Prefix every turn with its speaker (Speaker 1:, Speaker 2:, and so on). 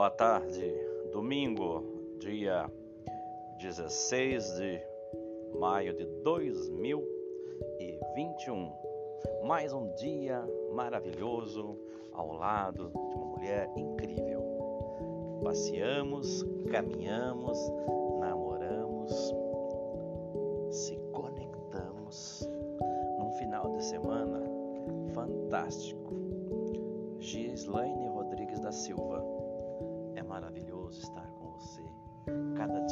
Speaker 1: Boa tarde, domingo, dia 16 de maio de 2021. Mais um dia maravilhoso ao lado de uma mulher incrível. Passeamos, caminhamos, namoramos, se conectamos num final de semana fantástico. Gislaine Rodrigues da Silva estar com você cada dia.